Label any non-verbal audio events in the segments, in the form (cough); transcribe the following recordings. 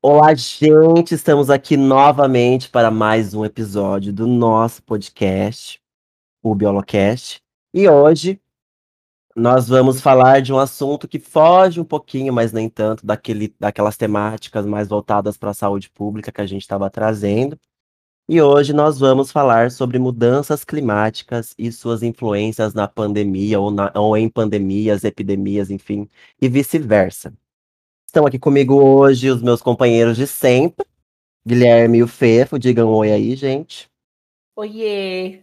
Olá, gente! Estamos aqui novamente para mais um episódio do nosso podcast, o Biolocast. E hoje nós vamos falar de um assunto que foge um pouquinho, mas nem tanto, daquele, daquelas temáticas mais voltadas para a saúde pública que a gente estava trazendo. E hoje nós vamos falar sobre mudanças climáticas e suas influências na pandemia ou, na, ou em pandemias, epidemias, enfim, e vice-versa. Estão aqui comigo hoje os meus companheiros de sempre, Guilherme e o Fefo. Digam oi aí, gente. Oiê!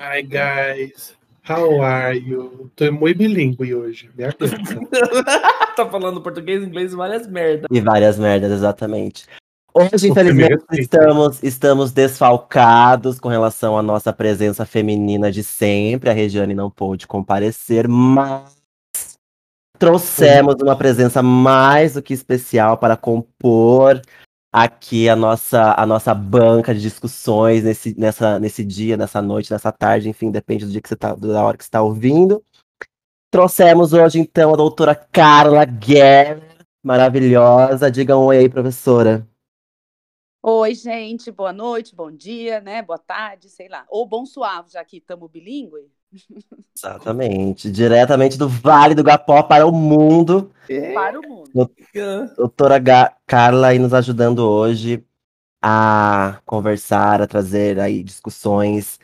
Hi, guys. How are you? Tô muito bilíngue hoje. Me (laughs) tá falando português, inglês e várias merdas. E várias merdas, exatamente. Hoje, infelizmente, estamos, estamos desfalcados com relação à nossa presença feminina de sempre. A Regiane não pôde comparecer, mas trouxemos uma presença mais do que especial para compor aqui a nossa, a nossa banca de discussões nesse, nessa, nesse dia, nessa noite, nessa tarde, enfim, depende do dia que você tá, da hora que você está ouvindo. Trouxemos hoje, então, a doutora Carla Guerra, maravilhosa. Diga um oi aí, professora. Oi, gente, boa noite, bom dia, né? Boa tarde, sei lá. Ou bom suave, já que estamos bilíngue. Exatamente. Diretamente do Vale do Gapó para o mundo. Para o mundo. Doutora Carla aí nos ajudando hoje a conversar, a trazer aí discussões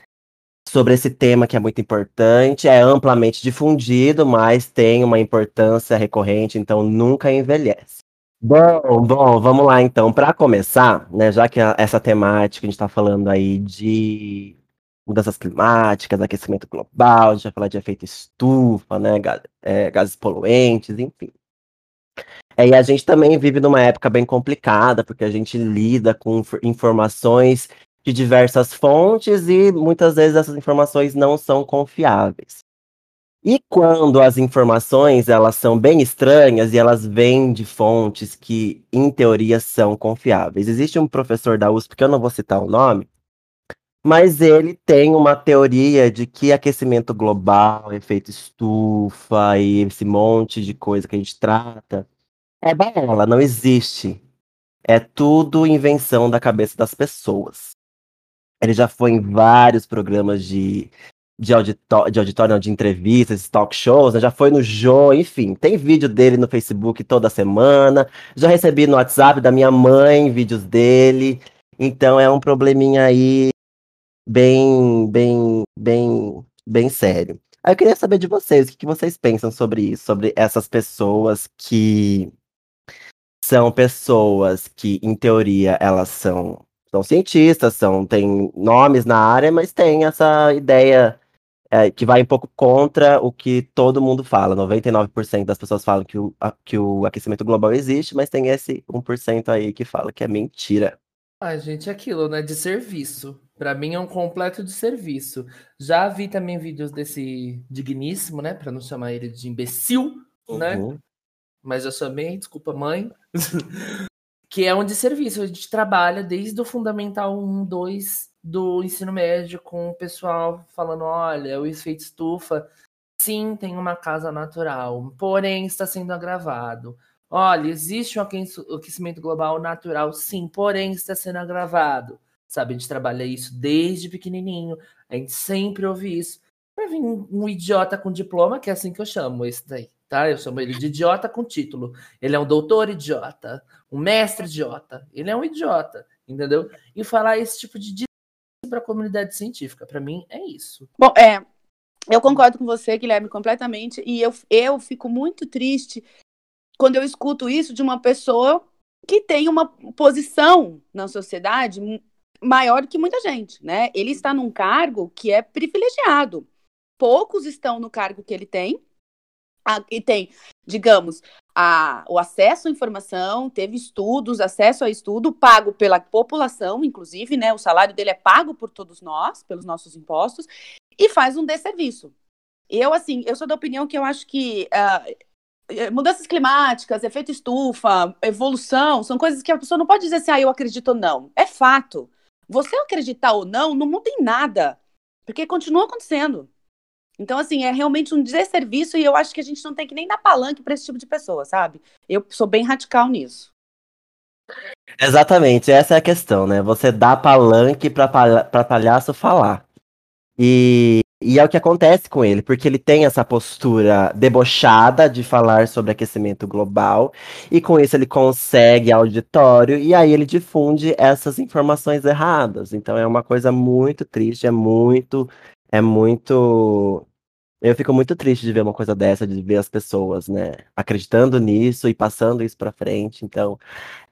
sobre esse tema que é muito importante, é amplamente difundido, mas tem uma importância recorrente, então nunca envelhece. Bom, bom, vamos lá então. Para começar, né, já que a, essa temática a gente está falando aí de mudanças climáticas, aquecimento global, a gente vai falar de efeito estufa, né, é, gases poluentes, enfim. É, e a gente também vive numa época bem complicada, porque a gente lida com informações de diversas fontes e muitas vezes essas informações não são confiáveis. E quando as informações elas são bem estranhas e elas vêm de fontes que, em teoria, são confiáveis. Existe um professor da USP, que eu não vou citar o nome, mas ele tem uma teoria de que aquecimento global, efeito estufa e esse monte de coisa que a gente trata é balela, não existe. É tudo invenção da cabeça das pessoas. Ele já foi em vários programas de de, auditó de auditório, de entrevistas, talk shows, né? já foi no Jô, enfim, tem vídeo dele no Facebook toda semana, já recebi no WhatsApp da minha mãe vídeos dele, então é um probleminha aí bem, bem, bem, bem sério. Aí eu queria saber de vocês, o que, vocês pensam sobre isso, sobre essas pessoas que são pessoas que, em teoria, elas são são cientistas, são, têm nomes na área, mas tem essa ideia é, que vai um pouco contra o que todo mundo fala. 99% das pessoas falam que o, a, que o aquecimento global existe, mas tem esse 1% aí que fala que é mentira. Ah, gente, é aquilo, né? De serviço. Para mim é um completo de serviço. Já vi também vídeos desse digníssimo, né? Para não chamar ele de imbecil, né? uhum. né? Mas já chamei, desculpa, mãe. (laughs) que é um de serviço. A gente trabalha desde o Fundamental 1, 2 do ensino médio com o pessoal falando: olha, o efeito estufa, sim, tem uma casa natural, porém está sendo agravado. Olha, existe um aquecimento global natural, sim, porém está sendo agravado. Sabe, a gente trabalha isso desde pequenininho, a gente sempre ouve isso. Para vir um idiota com diploma, que é assim que eu chamo esse daí, tá? Eu chamo ele de idiota com título. Ele é um doutor idiota, um mestre idiota. Ele é um idiota, entendeu? E falar esse tipo de para a comunidade científica. Para mim, é isso. Bom, é, eu concordo com você, Guilherme, completamente. E eu, eu fico muito triste quando eu escuto isso de uma pessoa que tem uma posição na sociedade maior que muita gente, né? Ele está num cargo que é privilegiado. Poucos estão no cargo que ele tem. E tem, digamos, a, o acesso à informação, teve estudos, acesso a estudo pago pela população, inclusive, né? O salário dele é pago por todos nós, pelos nossos impostos, e faz um desserviço. Eu, assim, eu sou da opinião que eu acho que uh, mudanças climáticas, efeito estufa, evolução, são coisas que a pessoa não pode dizer assim, ah, eu acredito ou não. É fato. Você acreditar ou não, não muda em nada, porque continua acontecendo. Então, assim, é realmente um desserviço e eu acho que a gente não tem que nem dar palanque para esse tipo de pessoa, sabe? Eu sou bem radical nisso. Exatamente, essa é a questão, né? Você dá palanque para palhaço falar. E, e é o que acontece com ele, porque ele tem essa postura debochada de falar sobre aquecimento global, e com isso ele consegue auditório, e aí ele difunde essas informações erradas. Então é uma coisa muito triste, é muito. É muito. Eu fico muito triste de ver uma coisa dessa, de ver as pessoas, né, acreditando nisso e passando isso para frente. Então,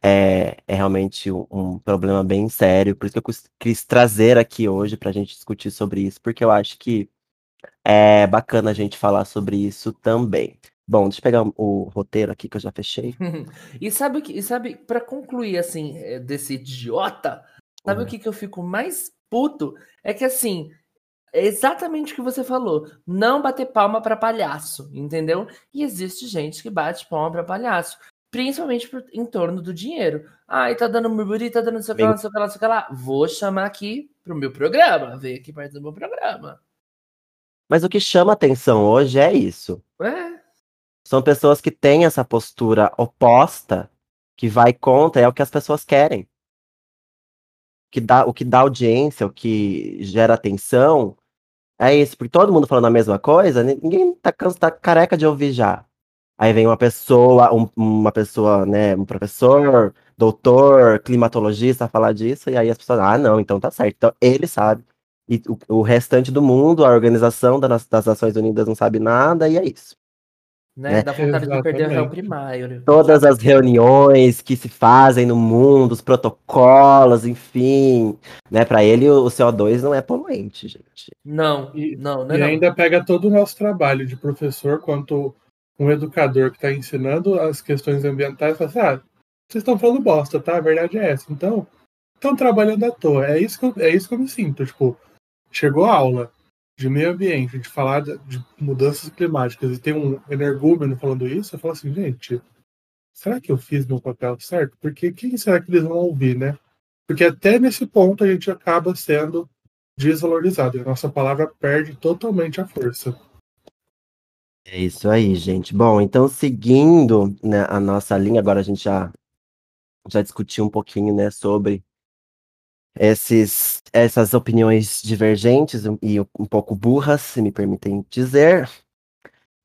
é, é realmente um, um, problema bem sério. Por isso que eu quis trazer aqui hoje para a gente discutir sobre isso, porque eu acho que é bacana a gente falar sobre isso também. Bom, deixa eu pegar o roteiro aqui que eu já fechei. (laughs) e sabe que, sabe, para concluir assim é, desse idiota, sabe uhum. o que, que eu fico mais puto? É que assim, é exatamente o que você falou. Não bater palma para palhaço, entendeu? E existe gente que bate palma para palhaço. Principalmente por, em torno do dinheiro. Ai, tá dando murmuri, tá dando não sei o que lá, não sei o que lá, não sei o que lá. Vou chamar aqui pro meu programa. Vem aqui perto do meu programa. Mas o que chama atenção hoje é isso. É. São pessoas que têm essa postura oposta, que vai contra, é o que as pessoas querem que dá, o que dá audiência, o que gera atenção, é isso, porque todo mundo falando a mesma coisa, ninguém tá, tá careca de ouvir já. Aí vem uma pessoa, um, uma pessoa, né, um professor, doutor, climatologista falar disso, e aí as pessoas, ah, não, então tá certo. Então ele sabe. E o, o restante do mundo, a organização das, das Nações Unidas não sabe nada, e é isso. Né? né? Dá vontade Exatamente. de perder o réu primário. Todas as reuniões que se fazem no mundo, os protocolos, enfim. Né? Para ele, o CO2 não é poluente, gente. Não, e, não, não, é e não. ainda pega todo o nosso trabalho de professor quanto um educador que está ensinando as questões ambientais e fala assim, ah, vocês estão falando bosta, tá? A verdade é essa. Então, estão trabalhando à toa. É isso que eu, é isso que eu me sinto. Tipo, chegou a aula de meio ambiente, de falar de, de mudanças climáticas e tem um energúmeno falando isso, eu falo assim, gente, será que eu fiz meu papel certo? Porque quem será que eles vão ouvir, né? Porque até nesse ponto a gente acaba sendo desvalorizado. A nossa palavra perde totalmente a força. É isso aí, gente. Bom, então seguindo né, a nossa linha, agora a gente já, já discutiu um pouquinho né, sobre esses, essas opiniões divergentes e um pouco burras, se me permitem dizer.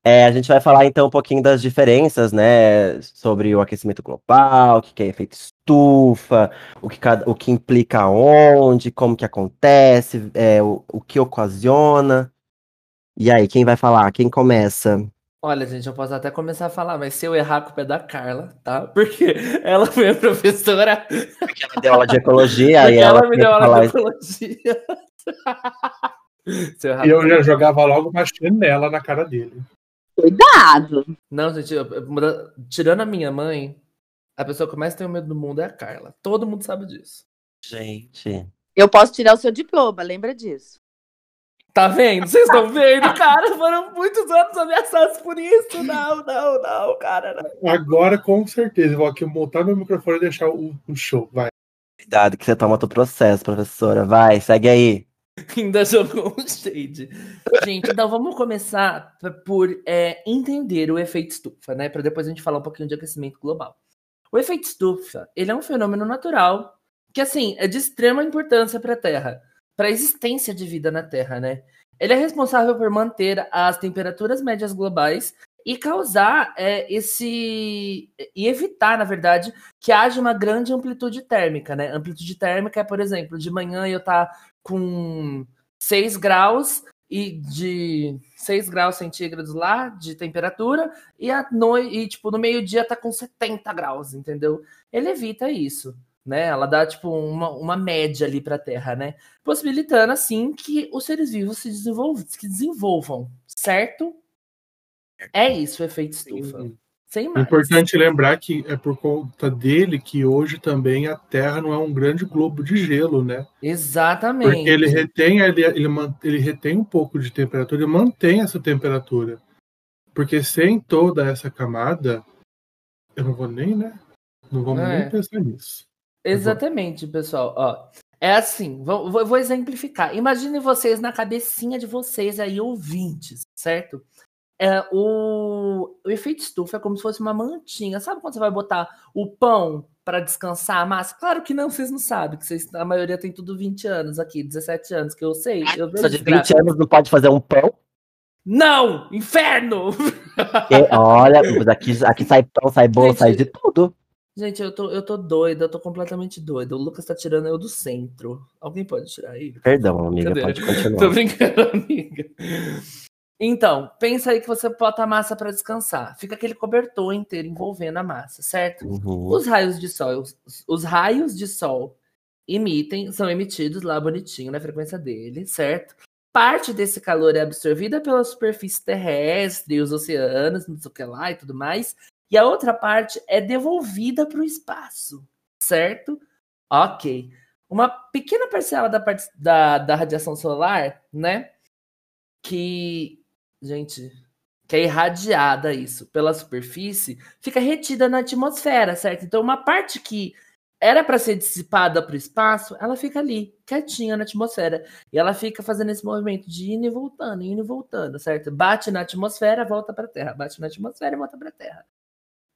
É, a gente vai falar então um pouquinho das diferenças, né, sobre o aquecimento global, o que é efeito estufa, o que, cada, o que implica onde, como que acontece, é, o, o que ocasiona. E aí, quem vai falar? Quem começa? Olha, gente, eu posso até começar a falar, mas se eu errar, a culpa é da Carla, tá? Porque (laughs) ela foi a professora. Porque ela deu aula de ecologia Porque e ela, ela me deu aula de ecologia. (laughs) e eu já jogava logo uma chinela na cara dele. Cuidado! Não, gente, eu, tirando a minha mãe, a pessoa que mais tem medo do mundo é a Carla. Todo mundo sabe disso. Gente. Eu posso tirar o seu diploma, lembra disso. Tá vendo? Vocês estão vendo, (laughs) cara? Foram muitos anos ameaçados por isso. Não, não, não, cara. Não. Agora, com certeza, vou aqui montar meu microfone e deixar o, o show. Vai. Cuidado que você toma outro processo, professora. Vai, segue aí. Ainda jogou um shade. Gente, então vamos começar por é, entender o efeito estufa, né? Para depois a gente falar um pouquinho de aquecimento global. O efeito estufa, ele é um fenômeno natural que, assim, é de extrema importância para a Terra para a existência de vida na Terra, né? Ele é responsável por manter as temperaturas médias globais e causar é, esse. e evitar, na verdade, que haja uma grande amplitude térmica, né? Amplitude térmica é, por exemplo, de manhã eu estar tá com 6 graus e de 6 graus centígrados lá de temperatura e a noite, e, tipo, no meio-dia tá com 70 graus, entendeu? Ele evita isso né? Ela dá tipo uma, uma média ali para a Terra, né? Possibilitando assim que os seres vivos se desenvolvam, se desenvolvam, certo? É isso o efeito estufa. Sem mais. Importante lembrar que é por conta dele que hoje também a Terra não é um grande globo de gelo, né? Exatamente. Porque ele retém, ele, ele, ele retém um pouco de temperatura e mantém essa temperatura. Porque sem toda essa camada, eu não vou nem, né? Não vamos é. nem pensar nisso. Exatamente, pessoal. Ó, é assim, vou, vou, exemplificar. Imagine vocês na cabecinha de vocês aí, ouvintes, certo? é, o, o efeito estufa é como se fosse uma mantinha. Sabe quando você vai botar o pão para descansar a massa? Claro que não, vocês não sabem, que vocês, a maioria tem tudo 20 anos aqui, 17 anos, que eu sei. Eu Só de 20 anos não pode fazer um pão? Não! Inferno! E, (laughs) olha, aqui, aqui sai pão, sai bolo, Gente, sai de tudo. Gente, eu tô, eu tô doida, eu tô completamente doida. O Lucas tá tirando eu do centro. Alguém pode tirar ele? Perdão, amiga, Cadê? pode (laughs) continuar. tô brincando, amiga. Então, pensa aí que você bota a massa para descansar. Fica aquele cobertor inteiro envolvendo a massa, certo? Uhum. Os raios de sol, os, os, raios de sol emitem, são emitidos lá bonitinho na frequência dele, certo? Parte desse calor é absorvida pela superfície terrestre, os oceanos, não sei o que lá e tudo mais, e a outra parte é devolvida para o espaço, certo? Ok. Uma pequena parcela da, da, da radiação solar, né? Que gente, que é irradiada isso pela superfície, fica retida na atmosfera, certo? Então, uma parte que era para ser dissipada para o espaço, ela fica ali, quietinha na atmosfera. E ela fica fazendo esse movimento de indo e voltando, indo e voltando, certo? Bate na atmosfera, volta para a Terra. Bate na atmosfera e volta para a Terra.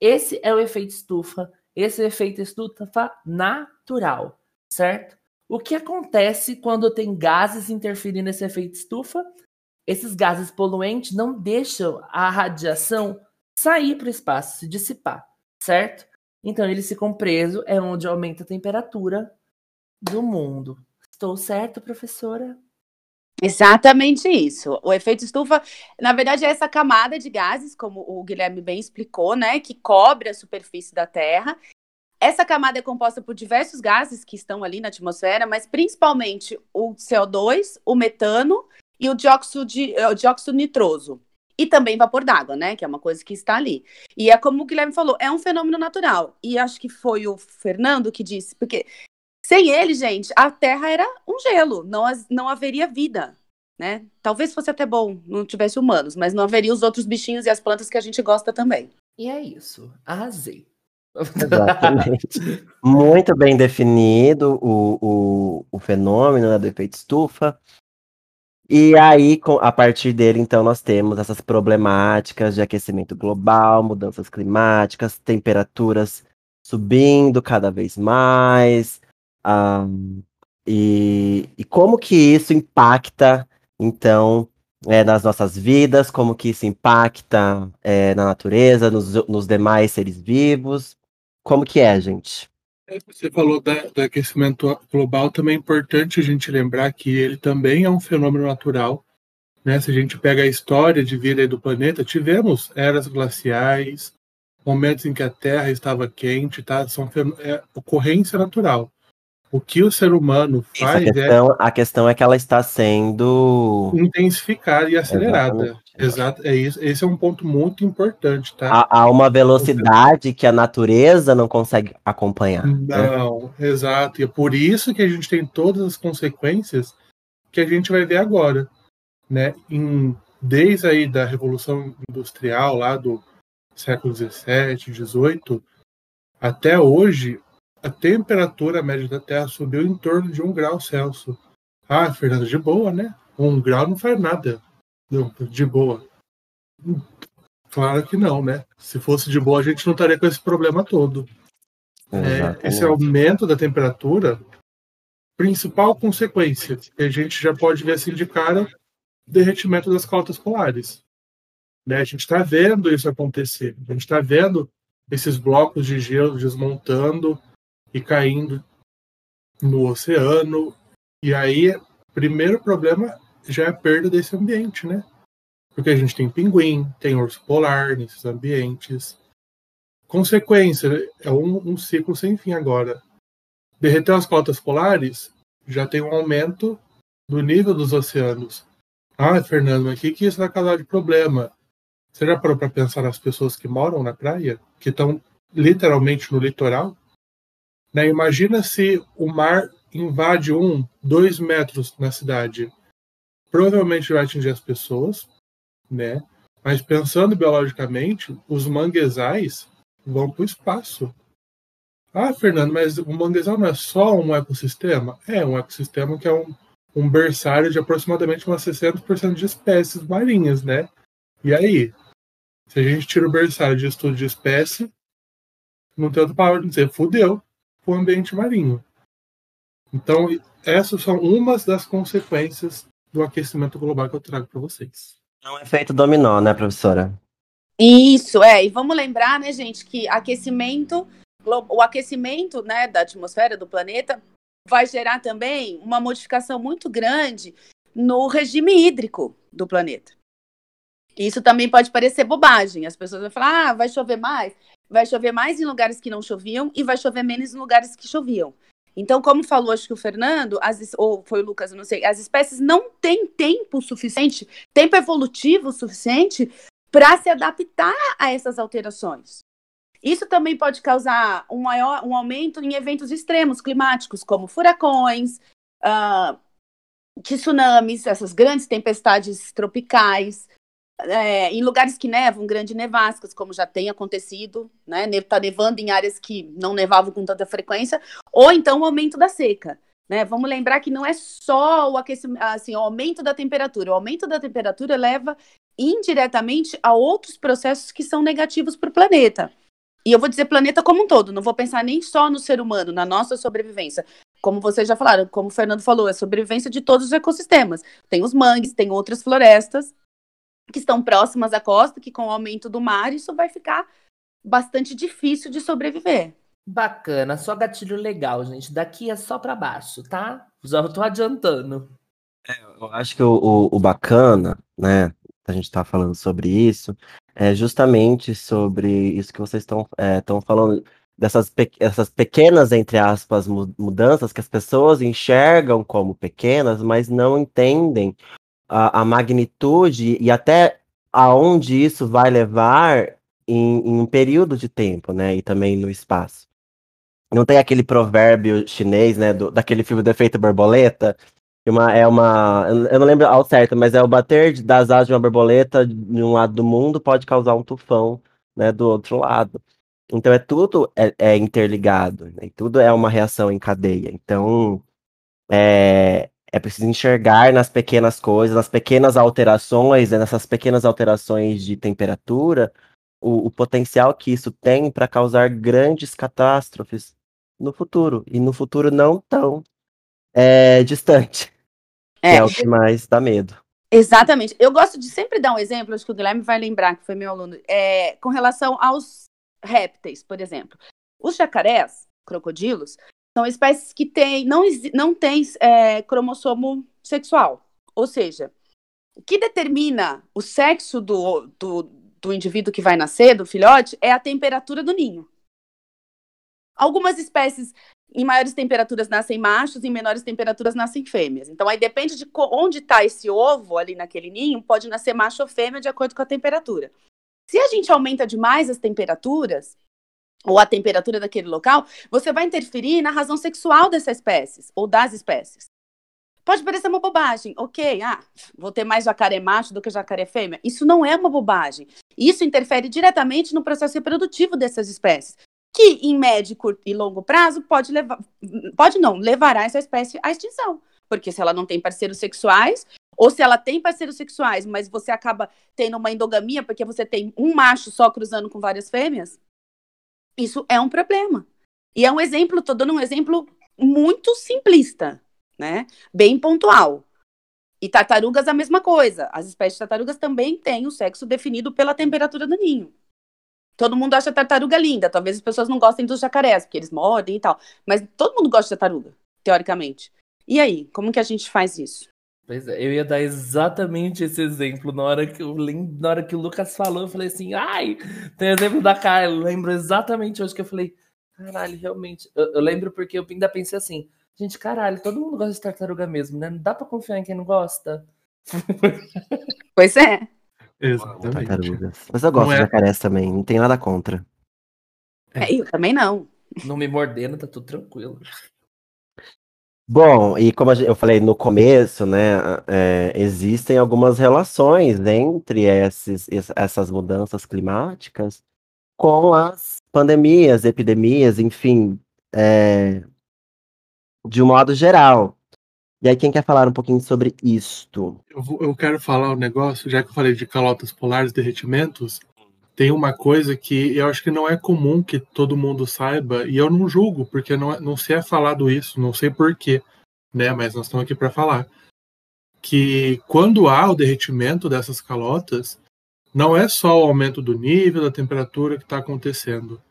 Esse é o efeito estufa. Esse é o efeito estufa natural, certo? O que acontece quando tem gases interferindo nesse efeito estufa? esses gases poluentes não deixam a radiação sair para o espaço, se dissipar, certo? Então eles ficam presos, é onde aumenta a temperatura do mundo. Estou certo, professora? Exatamente isso. O efeito estufa, na verdade, é essa camada de gases, como o Guilherme bem explicou, né, que cobre a superfície da Terra. Essa camada é composta por diversos gases que estão ali na atmosfera, mas principalmente o CO2, o metano e o dióxido, de, é, o dióxido nitroso. E também vapor d'água, né? Que é uma coisa que está ali. E é como o Guilherme falou, é um fenômeno natural. E acho que foi o Fernando que disse, porque sem ele, gente, a Terra era um gelo, não, não haveria vida, né? Talvez fosse até bom, não tivesse humanos, mas não haveria os outros bichinhos e as plantas que a gente gosta também. E é isso, arrasei. Exatamente. Muito bem definido o, o, o fenômeno né, do efeito estufa. E aí, a partir dele, então, nós temos essas problemáticas de aquecimento global, mudanças climáticas, temperaturas subindo cada vez mais. Um, e, e, como que isso impacta, então, é, nas nossas vidas, como que isso impacta é, na natureza, nos, nos demais seres vivos. Como que é, gente? Você falou da, do aquecimento global, também é importante a gente lembrar que ele também é um fenômeno natural. Né? Se a gente pega a história de vida do planeta, tivemos eras glaciais, momentos em que a Terra estava quente, tá? São é, ocorrência natural. O que o ser humano faz a questão, é. A questão é que ela está sendo. intensificada e acelerada. Exato, é isso. Esse é um ponto muito importante, tá? Há, há uma velocidade que a natureza não consegue acompanhar. Né? Não, né? exato. E é por isso que a gente tem todas as consequências que a gente vai ver agora, né? Em, desde aí da Revolução Industrial, lá do século XVII, XVIII, até hoje, a temperatura média da Terra subiu em torno de um grau Celsius. Ah, Fernando, de boa, né? Um grau não faz nada. De boa. Claro que não, né? Se fosse de boa, a gente não estaria com esse problema todo. É, esse aumento da temperatura, principal consequência que a gente já pode ver assim de cara, derretimento das calotas polares. Né? A gente está vendo isso acontecer. A gente está vendo esses blocos de gelo desmontando e caindo no oceano. E aí, primeiro problema já é a perda desse ambiente, né? Porque a gente tem pinguim, tem urso polar nesses ambientes. Consequência, é um, um ciclo sem fim agora. Derreter as cotas polares já tem um aumento do nível dos oceanos. Ah, Fernando, mas o que, que isso vai causar de problema? Você já parou para pensar nas pessoas que moram na praia, que estão literalmente no litoral? Né? Imagina se o mar invade um, dois metros na cidade provavelmente vai atingir as pessoas, né? Mas pensando biologicamente, os manguezais vão para o espaço. Ah, Fernando, mas o manguezal não é só um ecossistema? É um ecossistema que é um, um berçário de aproximadamente umas 60% de espécies marinhas, né? E aí? Se a gente tira o berçário de estudo de espécie, não tem outra palavra de dizer, fudeu o ambiente marinho. Então, essas são umas das consequências do aquecimento global que eu trago para vocês. É um efeito dominó, né, professora? Isso, é. E vamos lembrar, né, gente, que aquecimento, o aquecimento né, da atmosfera do planeta vai gerar também uma modificação muito grande no regime hídrico do planeta. Isso também pode parecer bobagem. As pessoas vão falar: ah, vai chover mais. Vai chover mais em lugares que não choviam e vai chover menos em lugares que choviam. Então, como falou, acho que o Fernando, as, ou foi o Lucas, não sei, as espécies não têm tempo suficiente, tempo evolutivo suficiente para se adaptar a essas alterações. Isso também pode causar um maior um aumento em eventos extremos climáticos, como furacões, uh, tsunamis, essas grandes tempestades tropicais, é, em lugares que nevam, grandes nevascas, como já tem acontecido, né? Está nevando em áreas que não nevavam com tanta frequência, ou então o aumento da seca. Né? Vamos lembrar que não é só o aquecimento, assim, o aumento da temperatura. O aumento da temperatura leva indiretamente a outros processos que são negativos para o planeta. E eu vou dizer planeta como um todo, não vou pensar nem só no ser humano, na nossa sobrevivência. Como vocês já falaram, como o Fernando falou, é sobrevivência de todos os ecossistemas. Tem os mangues, tem outras florestas, que estão próximas à costa, que com o aumento do mar isso vai ficar bastante difícil de sobreviver. Bacana, só gatilho legal, gente. Daqui é só para baixo, tá? Já tô adiantando. É, eu acho que o, o, o, bacana, né, a gente tá falando sobre isso, é justamente sobre isso que vocês estão é, falando, dessas pe essas pequenas, entre aspas, mudanças que as pessoas enxergam como pequenas, mas não entendem a, a magnitude e até aonde isso vai levar em, em, um período de tempo, né? E também no espaço. Não tem aquele provérbio chinês, né? Do, daquele filme do efeito borboleta. Uma, é uma. Eu não lembro ao certo, mas é o bater das asas de uma borboleta de um lado do mundo pode causar um tufão, né? Do outro lado. Então é tudo é, é interligado, né? Tudo é uma reação em cadeia. Então é, é preciso enxergar nas pequenas coisas, nas pequenas alterações, né, nessas pequenas alterações de temperatura, o, o potencial que isso tem para causar grandes catástrofes no futuro. E no futuro não tão é, distante. É. é o que mais dá medo. Exatamente. Eu gosto de sempre dar um exemplo, acho que o Guilherme vai lembrar, que foi meu aluno, é, com relação aos répteis, por exemplo. Os jacarés, crocodilos, são espécies que têm, não, não têm é, cromossomo sexual. Ou seja, o que determina o sexo do, do, do indivíduo que vai nascer, do filhote, é a temperatura do ninho. Algumas espécies em maiores temperaturas nascem machos, em menores temperaturas nascem fêmeas. Então, aí depende de onde está esse ovo ali naquele ninho, pode nascer macho ou fêmea de acordo com a temperatura. Se a gente aumenta demais as temperaturas, ou a temperatura daquele local, você vai interferir na razão sexual dessas espécies ou das espécies. Pode parecer uma bobagem, ok, ah, vou ter mais jacaré macho do que jacaré fêmea. Isso não é uma bobagem. Isso interfere diretamente no processo reprodutivo dessas espécies, que em médio, curto e longo prazo pode levar, pode não, levará essa espécie à extinção. Porque se ela não tem parceiros sexuais, ou se ela tem parceiros sexuais, mas você acaba tendo uma endogamia porque você tem um macho só cruzando com várias fêmeas, isso é um problema. E é um exemplo, estou dando um exemplo muito simplista, né? Bem pontual. E tartarugas a mesma coisa. As espécies de tartarugas também têm o sexo definido pela temperatura do ninho. Todo mundo acha tartaruga linda. Talvez as pessoas não gostem dos jacarés, porque eles mordem e tal. Mas todo mundo gosta de tartaruga, teoricamente. E aí, como que a gente faz isso? Pois é, eu ia dar exatamente esse exemplo na hora que eu na hora que o Lucas falou, eu falei assim, ai, tem exemplo da Carla, eu lembro exatamente hoje que eu falei, caralho, realmente, eu, eu, lembro porque eu ainda pensei assim, gente, caralho, todo mundo gosta de tartaruga mesmo, né? Não dá pra confiar em quem não gosta. (laughs) Pois é. Exatamente. Tartarugas. Mas eu gosto é... de jacarés também, não tem nada contra. É, eu também não. Não me mordendo, tá tudo tranquilo. Bom, e como eu falei no começo, né, é, existem algumas relações entre esses, essas mudanças climáticas com as pandemias, epidemias, enfim, é, de um modo geral. E aí, quem quer falar um pouquinho sobre isto? Eu, vou, eu quero falar um negócio, já que eu falei de calotas polares, derretimentos, tem uma coisa que eu acho que não é comum que todo mundo saiba, e eu não julgo, porque não, é, não se é falado isso, não sei porquê, né? Mas nós estamos aqui para falar. Que quando há o derretimento dessas calotas, não é só o aumento do nível da temperatura que está acontecendo.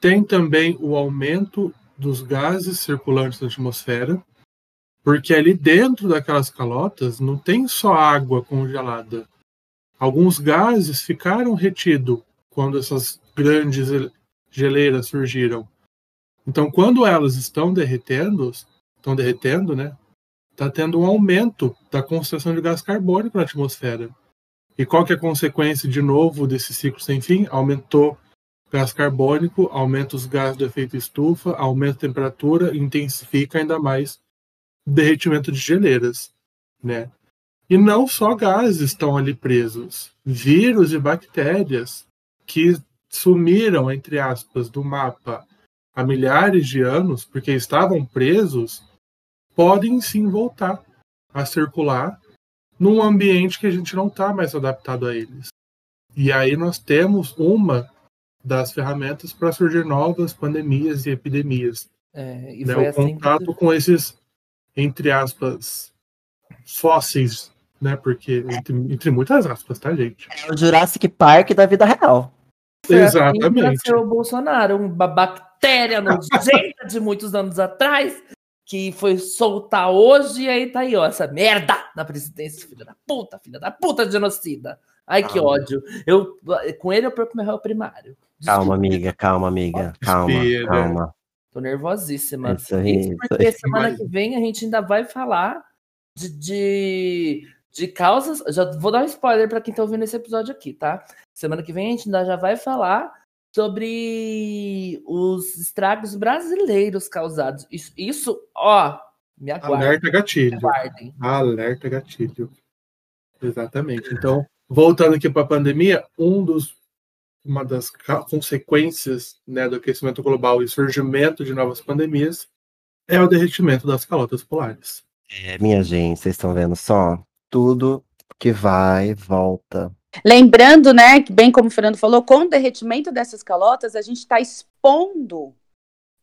Tem também o aumento dos gases circulantes na atmosfera, porque ali dentro daquelas calotas não tem só água congelada. Alguns gases ficaram retidos quando essas grandes geleiras surgiram. Então, quando elas estão derretendo, estão derretendo, né? Está tendo um aumento da concentração de gás carbônico na atmosfera. E qual que é a consequência, de novo, desse ciclo sem fim? Aumentou gás carbônico, aumenta os gases do efeito estufa, aumenta a temperatura, intensifica ainda mais o derretimento de geleiras, né? E não só gases estão ali presos, vírus e bactérias que sumiram, entre aspas, do mapa há milhares de anos, porque estavam presos, podem sim voltar a circular num ambiente que a gente não está mais adaptado a eles. E aí nós temos uma das ferramentas para surgir novas pandemias e epidemias. É, e né? O assim contato que... com esses, entre aspas, fósseis, né? Porque, entre, entre muitas aspas, tá, gente? É o Jurassic Park da vida real. Foi Exatamente. Assim o Bolsonaro, uma bactéria nojenta de muitos anos atrás, que foi soltar hoje, e aí tá aí, ó, essa merda na presidência, filha da puta, filha da puta genocida. Ai, que ódio. Eu, com ele eu perco meu réu primário. Desculpa. Calma, amiga, calma, amiga. Calma, calma. Tô nervosíssima. Isso aí, porque isso semana que vem a gente ainda vai falar de, de, de causas. Já vou dar um spoiler para quem tá ouvindo esse episódio aqui, tá? Semana que vem a gente ainda já vai falar sobre os estragos brasileiros causados. Isso, isso ó, me aguardem. Alerta gatilho. Aguardem. Alerta gatilho. Exatamente. Então, voltando aqui para a pandemia, um dos uma das consequências né, do aquecimento global e surgimento de novas pandemias é o derretimento das calotas polares. É, minha gente, vocês estão vendo só? Tudo que vai, volta. Lembrando, né, que bem como o Fernando falou, com o derretimento dessas calotas, a gente está expondo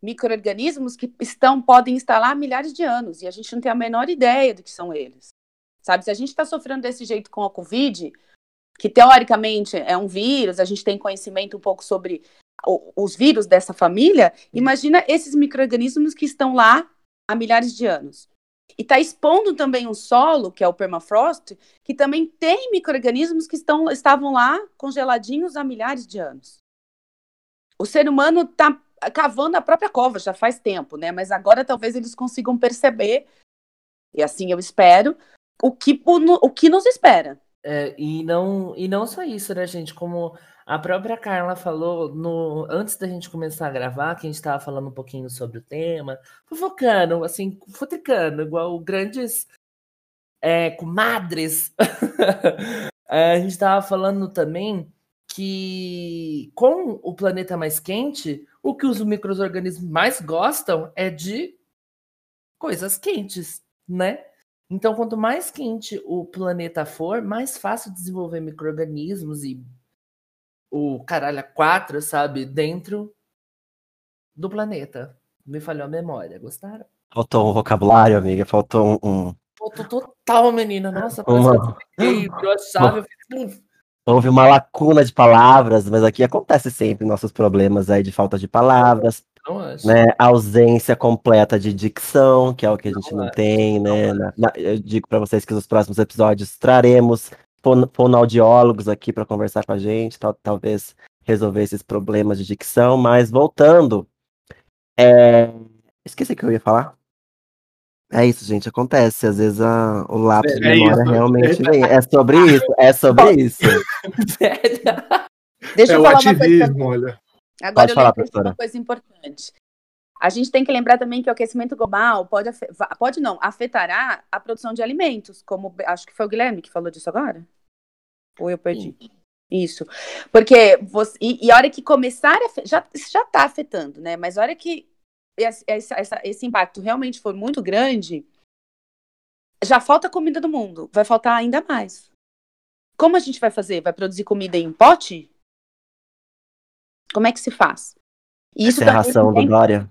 micro-organismos que estão, podem estar lá há milhares de anos, e a gente não tem a menor ideia do que são eles. Sabe, se a gente está sofrendo desse jeito com a Covid, que teoricamente é um vírus, a gente tem conhecimento um pouco sobre os vírus dessa família, imagina esses micro-organismos que estão lá há milhares de anos. E está expondo também um solo, que é o permafrost, que também tem micro-organismos que estão, estavam lá congeladinhos há milhares de anos. O ser humano está cavando a própria cova já faz tempo, né? Mas agora talvez eles consigam perceber, e assim eu espero, o que, o, o que nos espera. É, e, não, e não só isso, né, gente? Como a própria Carla falou no, antes da gente começar a gravar, que a gente estava falando um pouquinho sobre o tema, fofocando, assim, futricando, igual grandes é, comadres. (laughs) é, a gente estava falando também que com o planeta mais quente, o que os micro-organismos mais gostam é de coisas quentes, né? Então, quanto mais quente o planeta for, mais fácil desenvolver micro-organismos e o caralho a quatro, sabe? Dentro do planeta. Me falhou a memória. Gostaram? Faltou um vocabulário, amiga. Faltou um. Faltou total, menina. Nossa, uma... eu eu fiz... Houve uma lacuna de palavras, mas aqui acontece sempre nossos problemas aí de falta de palavras, né? Ausência completa de dicção, que é o que a gente não, não tem, né? Na, na, eu digo para vocês que nos próximos episódios traremos fonoaudiólogos aqui para conversar com a gente, tal, talvez resolver esses problemas de dicção, mas voltando. É... Esqueci o que eu ia falar. É isso, gente, acontece. Às vezes a, o lápis é, de memória isso. realmente vem. É sobre (laughs) isso, é sobre isso. Deixa eu é falar ativismo, uma coisa. olha. Agora Pode eu falar, uma coisa importante. A gente tem que lembrar também que o aquecimento global pode, pode não, afetará a produção de alimentos, como acho que foi o Guilherme que falou disso agora. Ou eu perdi? Sim. Isso. Porque você. E, e, a hora que começar a. Já, já está afetando, né? Mas a hora que esse, esse, esse impacto realmente for muito grande, já falta comida do mundo, vai faltar ainda mais. Como a gente vai fazer? Vai produzir comida em pote? Como é que se faz? Isso Essa é a ração do Dória?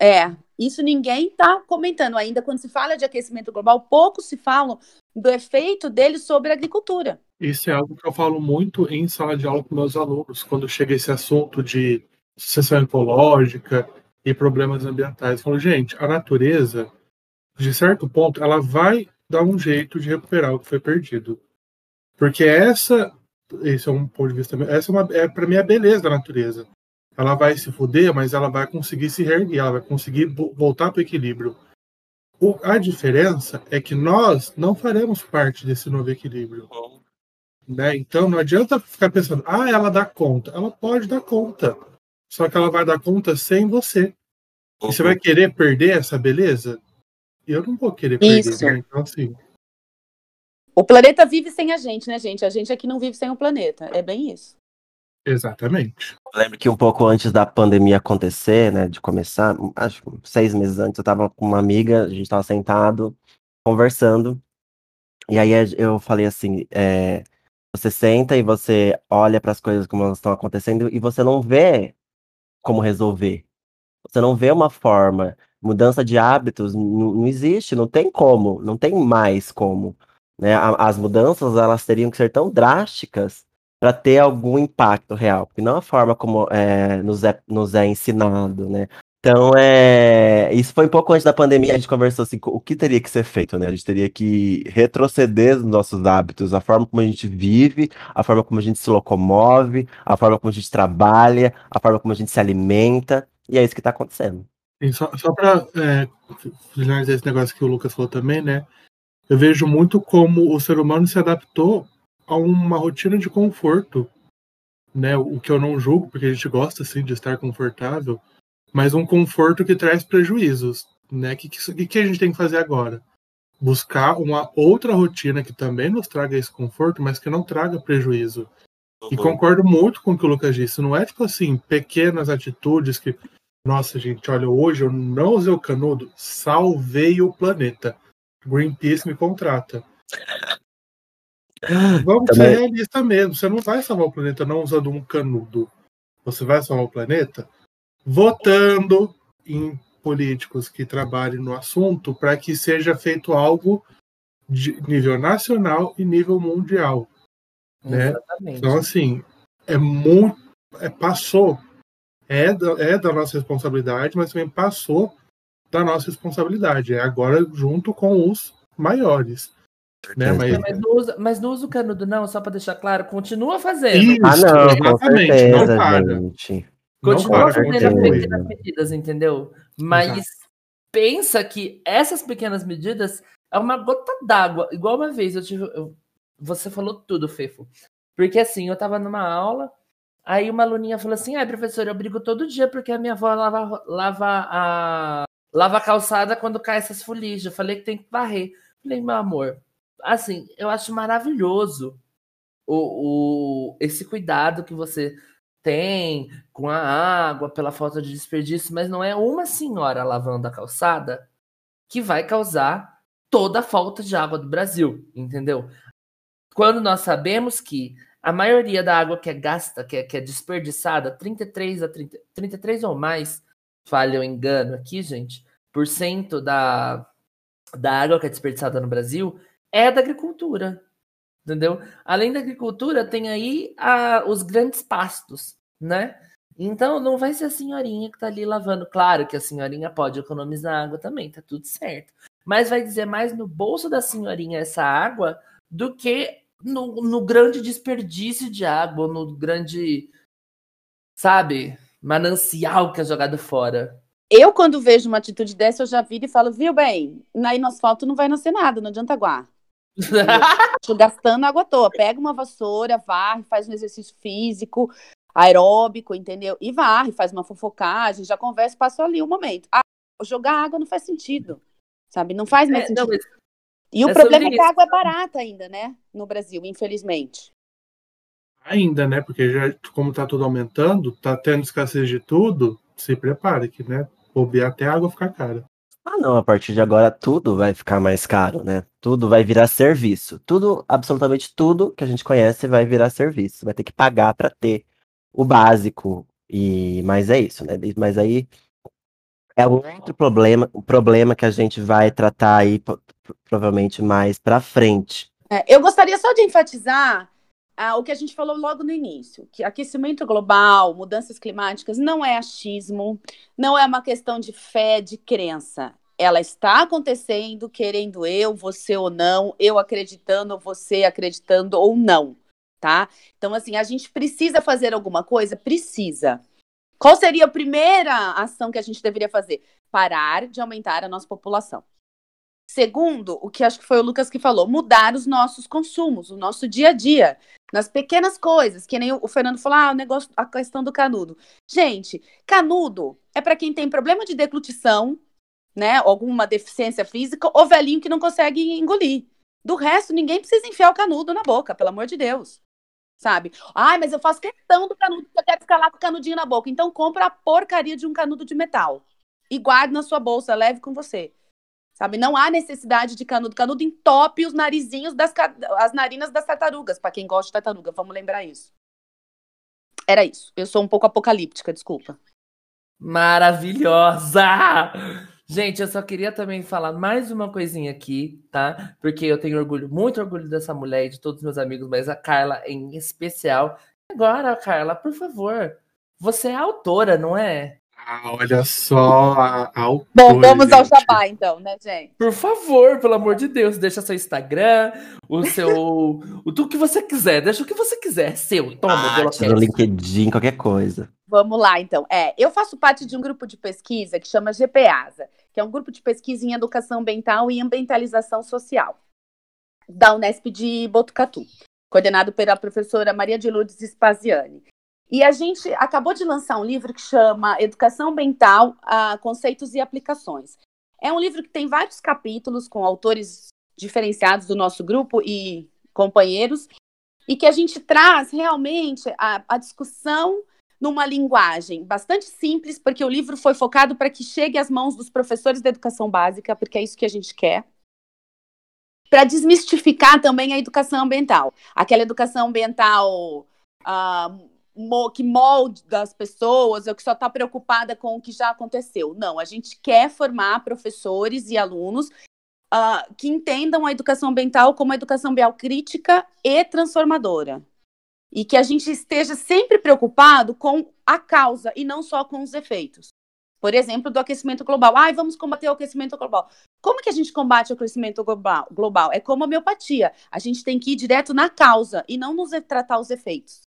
É, isso ninguém está comentando ainda. Quando se fala de aquecimento global, pouco se fala do efeito dele sobre a agricultura. Isso é algo que eu falo muito em sala de aula com meus alunos, quando chega esse assunto de sucessão ecológica e problemas ambientais. Eu falo, gente, a natureza, de certo ponto, ela vai dar um jeito de recuperar o que foi perdido. Porque essa, esse é um ponto de vista, essa é, é para mim a beleza da natureza. Ela vai se fuder, mas ela vai conseguir se reerguer, ela vai conseguir voltar para o equilíbrio. A diferença é que nós não faremos parte desse novo equilíbrio. Né? Então não adianta ficar pensando, ah, ela dá conta. Ela pode dar conta. Só que ela vai dar conta sem você. E você vai querer perder essa beleza? Eu não vou querer perder, né? Então, assim. O planeta vive sem a gente, né, gente? A gente aqui não vive sem o planeta. É bem isso. Exatamente. Eu lembro que um pouco antes da pandemia acontecer, né, de começar, acho que seis meses antes, eu estava com uma amiga, a gente estava sentado, conversando, e aí eu falei assim, é, você senta e você olha para as coisas como elas estão acontecendo e você não vê como resolver. Você não vê uma forma. Mudança de hábitos não existe, não tem como, não tem mais como. Né? As mudanças elas teriam que ser tão drásticas para ter algum impacto real, porque não a forma como é, nos, é, nos é ensinado, né? Então, é, isso foi um pouco antes da pandemia, a gente conversou assim, o que teria que ser feito, né? A gente teria que retroceder nos nossos hábitos, a forma como a gente vive, a forma como a gente se locomove, a forma como a gente trabalha, a forma como a gente se alimenta, e é isso que está acontecendo. só só para é, finalizar esse negócio que o Lucas falou também, né? Eu vejo muito como o ser humano se adaptou a uma rotina de conforto, né? O que eu não julgo, porque a gente gosta assim de estar confortável, mas um conforto que traz prejuízos, né? O que, que, que a gente tem que fazer agora? Buscar uma outra rotina que também nos traga esse conforto, mas que não traga prejuízo. Uhum. E concordo muito com o que o Lucas disse. Não é tipo assim, pequenas atitudes que. Nossa, gente, olha, hoje eu não usei o canudo, salvei o planeta. Greenpeace me contrata. Vamos Também... ser realistas mesmo. Você não vai salvar o planeta não usando um canudo. Você vai salvar o planeta votando em políticos que trabalhem no assunto para que seja feito algo de nível nacional e nível mundial. Né? Então, assim, é muito. É, passou. É da, é da nossa responsabilidade, mas também passou da nossa responsabilidade. É agora junto com os maiores. Né? Mas... Mas, não usa, mas não usa o canudo, não, só para deixar claro, continua fazendo. Isso, ah, não, exatamente. Certeza, não para. Gente. Continua fazendo as pequenas medidas, entendeu? Mas Exato. pensa que essas pequenas medidas é uma gota d'água. Igual uma vez eu tive. Eu, você falou tudo, Fefo. Porque assim, eu tava numa aula, aí uma aluninha falou assim: ai, professor, eu brigo todo dia porque a minha avó lava, lava a. Lava a calçada quando cai essas fuligens. Eu falei que tem que varrer. falei, meu amor, assim, eu acho maravilhoso o, o, esse cuidado que você tem com a água, pela falta de desperdício, mas não é uma senhora lavando a calçada que vai causar toda a falta de água do Brasil, entendeu? Quando nós sabemos que a maioria da água que é gasta, que é, que é desperdiçada, 33 a 30, 33 ou mais, falha o engano aqui, gente, por cento da, da água que é desperdiçada no Brasil é da agricultura. Entendeu? Além da agricultura, tem aí a, os grandes pastos, né? Então não vai ser a senhorinha que tá ali lavando. Claro que a senhorinha pode economizar água também, tá tudo certo. Mas vai dizer mais no bolso da senhorinha essa água do que no, no grande desperdício de água, no grande, sabe, manancial que é jogado fora. Eu, quando vejo uma atitude dessa, eu já viro e falo, viu bem, aí no asfalto não vai nascer nada, não adianta aguar. Tô gastando água à toa. Pega uma vassoura, varre, faz um exercício físico, aeróbico, entendeu? E varre, faz uma fofocagem, já conversa, passou ali um momento. Ah, jogar água não faz sentido, sabe? Não faz mais é, sentido. Não, e o é problema é que a água é barata ainda, né? No Brasil, infelizmente. Ainda, né? Porque já, como tá tudo aumentando, tá tendo escassez de tudo, se prepare que, né? Bobear até a água ficar cara. Ah, não, a partir de agora tudo vai ficar mais caro, né? Tudo vai virar serviço. Tudo, absolutamente tudo que a gente conhece vai virar serviço. Vai ter que pagar para ter o básico. E mas é isso, né? Mas aí é outro problema, um problema que a gente vai tratar aí provavelmente mais para frente. É, eu gostaria só de enfatizar ah, o que a gente falou logo no início, que aquecimento global, mudanças climáticas não é achismo, não é uma questão de fé, de crença. Ela está acontecendo, querendo eu, você ou não, eu acreditando, você acreditando ou não, tá? Então, assim, a gente precisa fazer alguma coisa? Precisa. Qual seria a primeira ação que a gente deveria fazer? Parar de aumentar a nossa população. Segundo, o que acho que foi o Lucas que falou, mudar os nossos consumos, o nosso dia a dia, nas pequenas coisas, que nem o Fernando falou, ah, o negócio, a questão do canudo. Gente, canudo é para quem tem problema de deglutição, né, alguma deficiência física, ou velhinho que não consegue engolir. Do resto, ninguém precisa enfiar o canudo na boca, pelo amor de Deus. Sabe? Ai, mas eu faço questão do canudo, eu quero ficar lá com o canudinho na boca. Então compra a porcaria de um canudo de metal. E guarde na sua bolsa, leve com você. Sabe? Não há necessidade de canudo. Canudo entope os narizinhos das as narinas das tartarugas, para quem gosta de tartaruga. Vamos lembrar isso. Era isso. Eu sou um pouco apocalíptica, desculpa. Maravilhosa! Gente, eu só queria também falar mais uma coisinha aqui, tá? Porque eu tenho orgulho, muito orgulho dessa mulher e de todos os meus amigos, mas a Carla em especial. Agora, Carla, por favor, você é autora, não é? Ah, olha só a, a Bom, vamos gente. ao jabá então, né, gente? Por favor, pelo amor de Deus, deixa seu Instagram, o seu. o tudo que você quiser, deixa o que você quiser, é seu. Toma, ah, no LinkedIn, qualquer coisa. Vamos lá, então. É, eu faço parte de um grupo de pesquisa que chama GPASA, que é um grupo de pesquisa em educação ambiental e ambientalização social, da Unesp de Botucatu, coordenado pela professora Maria de Lourdes Spaziani. E a gente acabou de lançar um livro que chama Educação Ambiental, Conceitos e Aplicações. É um livro que tem vários capítulos com autores diferenciados do nosso grupo e companheiros, e que a gente traz realmente a, a discussão numa linguagem bastante simples, porque o livro foi focado para que chegue às mãos dos professores da educação básica, porque é isso que a gente quer. Para desmistificar também a educação ambiental. Aquela educação ambiental uh, que molda as pessoas ou que só está preocupada com o que já aconteceu. Não, a gente quer formar professores e alunos uh, que entendam a educação ambiental como uma educação ambiental crítica e transformadora. E que a gente esteja sempre preocupado com a causa e não só com os efeitos. Por exemplo, do aquecimento global. Ai, vamos combater o aquecimento global. Como que a gente combate o aquecimento global? É como a homeopatia. A gente tem que ir direto na causa e não nos tratar os efeitos.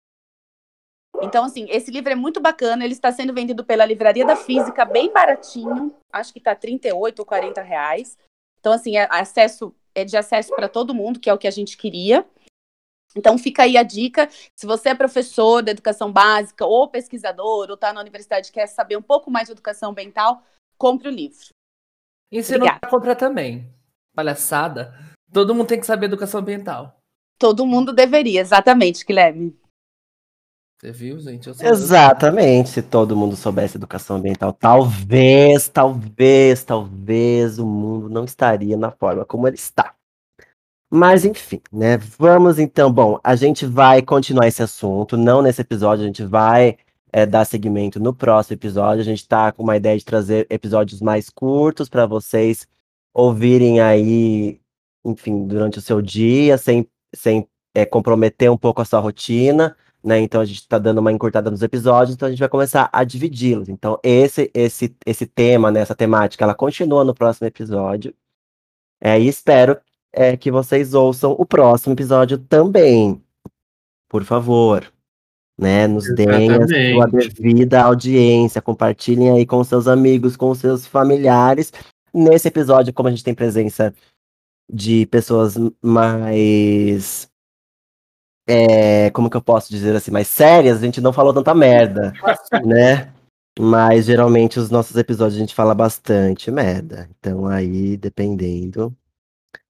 Então, assim, esse livro é muito bacana. Ele está sendo vendido pela Livraria da Física, bem baratinho. Acho que está 38 ou 40 reais. Então, assim, é, acesso, é de acesso para todo mundo, que é o que a gente queria. Então, fica aí a dica. Se você é professor da educação básica, ou pesquisador, ou está na universidade e quer saber um pouco mais de educação ambiental, compre o livro. Ensino para comprar também. Palhaçada. Todo mundo tem que saber educação ambiental. Todo mundo deveria, exatamente, Guilherme. Você viu, gente? Exatamente. Se todo mundo soubesse educação ambiental, talvez, talvez, talvez o mundo não estaria na forma como ele está. Mas enfim, né? Vamos então. Bom, a gente vai continuar esse assunto, não nesse episódio, a gente vai é, dar seguimento no próximo episódio. A gente está com uma ideia de trazer episódios mais curtos para vocês ouvirem aí, enfim, durante o seu dia, sem, sem é, comprometer um pouco a sua rotina né? Então a gente está dando uma encurtada nos episódios, então a gente vai começar a dividi-los. Então esse esse esse tema, né, essa temática, ela continua no próximo episódio. É, e espero é, que vocês ouçam o próximo episódio também. Por favor. Né, nos deem a sua devida audiência, compartilhem aí com seus amigos, com seus familiares. Nesse episódio, como a gente tem presença de pessoas mais é, como que eu posso dizer assim, mais sérias, a gente não falou tanta merda, (laughs) né? Mas geralmente os nossos episódios a gente fala bastante merda. Então aí, dependendo,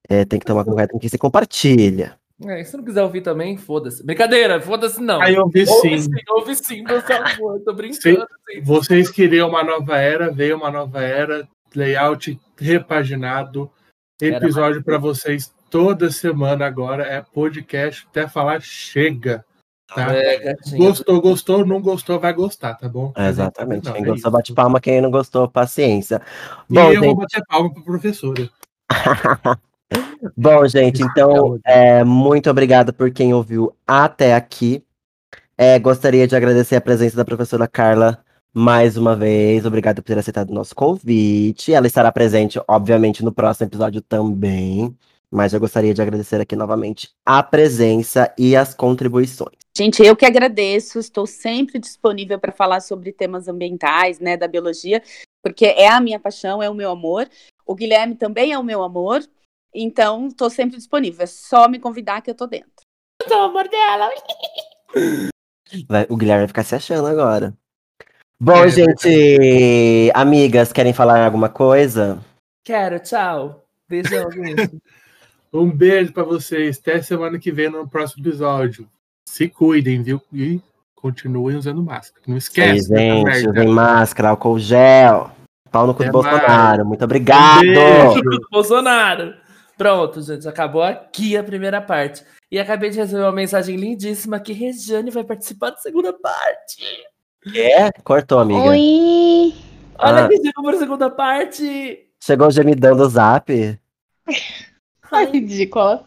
é, tem que tomar cuidado com que você compartilha. É, se não quiser ouvir também, foda-se. Brincadeira, foda-se não. Aí ouvi sim. sim. Ouve sim, por favor, tô brincando. Sim. Vocês queriam uma nova era, veio uma nova era, layout repaginado, episódio para vocês toda semana agora. É podcast até falar chega. Tá? É, gostou, gostou, não gostou, vai gostar, tá bom? É, exatamente. Não, quem é gostou, isso. bate palma. Quem não gostou, paciência. E bom, eu gente... vou bater palma para professora. (laughs) bom, gente, então, é, muito obrigado por quem ouviu até aqui. É, gostaria de agradecer a presença da professora Carla mais uma vez. Obrigado por ter aceitado o nosso convite. Ela estará presente, obviamente, no próximo episódio também. Mas eu gostaria de agradecer aqui novamente a presença e as contribuições. Gente, eu que agradeço, estou sempre disponível para falar sobre temas ambientais, né, da biologia, porque é a minha paixão, é o meu amor. O Guilherme também é o meu amor, então estou sempre disponível. É só me convidar que eu estou dentro. Eu o amor dela. Vai, o Guilherme vai ficar se achando agora. Bom, é, gente, amigas, querem falar alguma coisa? Quero, tchau. Beijão, gente. (laughs) um beijo para vocês. Até semana que vem no próximo episódio. Se cuidem, viu? E continuem usando máscara. Não esquece. Sim, gente, usem máscara, álcool gel. Pau no cu do Bolsonaro. Muito obrigado. Um Bolsonaro. Pronto, gente, acabou aqui a primeira parte. E acabei de receber uma mensagem lindíssima que Regiane vai participar da segunda parte. É? Cortou, amiga. Oi! Olha ah. que chegou para a segunda parte. Chegou o gemidão do zap. (laughs) Ridícula.